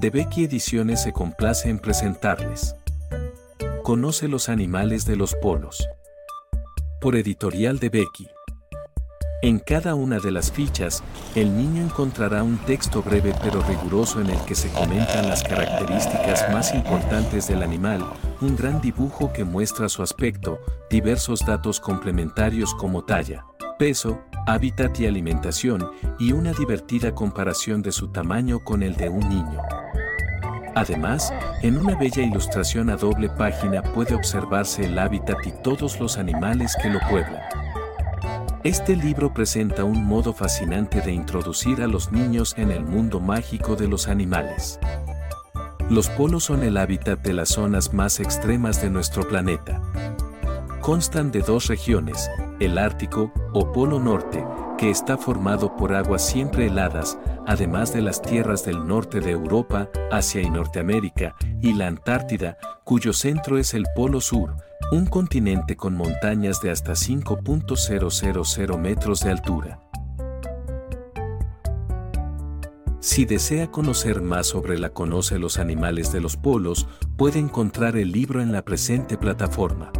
De Becky Ediciones se complace en presentarles. Conoce los animales de los polos. Por editorial de Becky. En cada una de las fichas, el niño encontrará un texto breve pero riguroso en el que se comentan las características más importantes del animal, un gran dibujo que muestra su aspecto, diversos datos complementarios como talla, peso, hábitat y alimentación, y una divertida comparación de su tamaño con el de un niño. Además, en una bella ilustración a doble página puede observarse el hábitat y todos los animales que lo pueblan. Este libro presenta un modo fascinante de introducir a los niños en el mundo mágico de los animales. Los polos son el hábitat de las zonas más extremas de nuestro planeta. Constan de dos regiones, el Ártico, o Polo Norte, que está formado por aguas siempre heladas, además de las tierras del norte de Europa, Asia y Norteamérica, y la Antártida, cuyo centro es el Polo Sur, un continente con montañas de hasta 5.000 metros de altura. Si desea conocer más sobre la Conoce los animales de los polos, puede encontrar el libro en la presente plataforma.